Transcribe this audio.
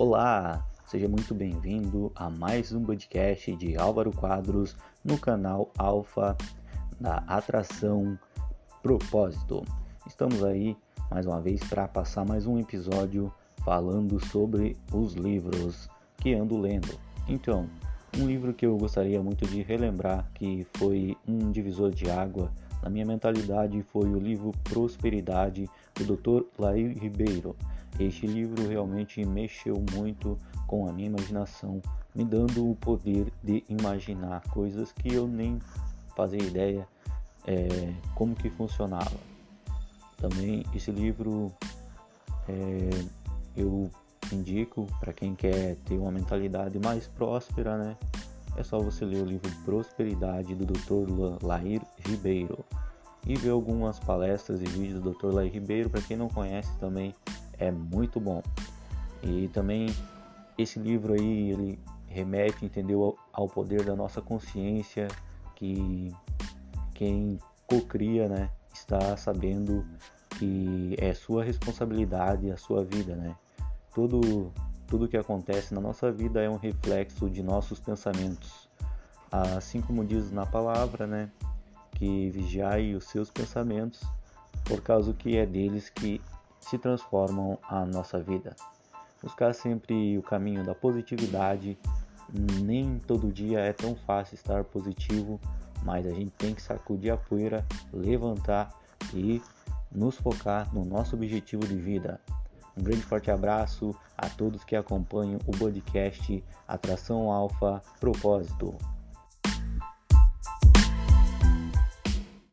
Olá, seja muito bem-vindo a mais um podcast de Álvaro Quadros no canal Alfa da Atração Propósito. Estamos aí mais uma vez para passar mais um episódio falando sobre os livros que ando lendo. Então, um livro que eu gostaria muito de relembrar que foi um divisor de água na minha mentalidade foi o livro Prosperidade do Dr. Lair Ribeiro. Este livro realmente mexeu muito com a minha imaginação, me dando o poder de imaginar coisas que eu nem fazia ideia é, como que funcionava. Também esse livro é, eu indico para quem quer ter uma mentalidade mais próspera, né? É só você ler o livro Prosperidade do Dr. Lair Ribeiro e ver algumas palestras e vídeos do Dr. Lair Ribeiro. Para quem não conhece também é muito bom. E também esse livro aí ele remete, entendeu, ao poder da nossa consciência que quem cocria, né, está sabendo que é sua responsabilidade a sua vida, né? Tudo tudo que acontece na nossa vida é um reflexo de nossos pensamentos. Assim como diz na palavra, né, que vigiai os seus pensamentos, por causa que é deles que se transformam a nossa vida. Buscar sempre o caminho da positividade. Nem todo dia é tão fácil estar positivo, mas a gente tem que sacudir a poeira, levantar e nos focar no nosso objetivo de vida. Um grande forte abraço a todos que acompanham o podcast Atração Alfa Propósito.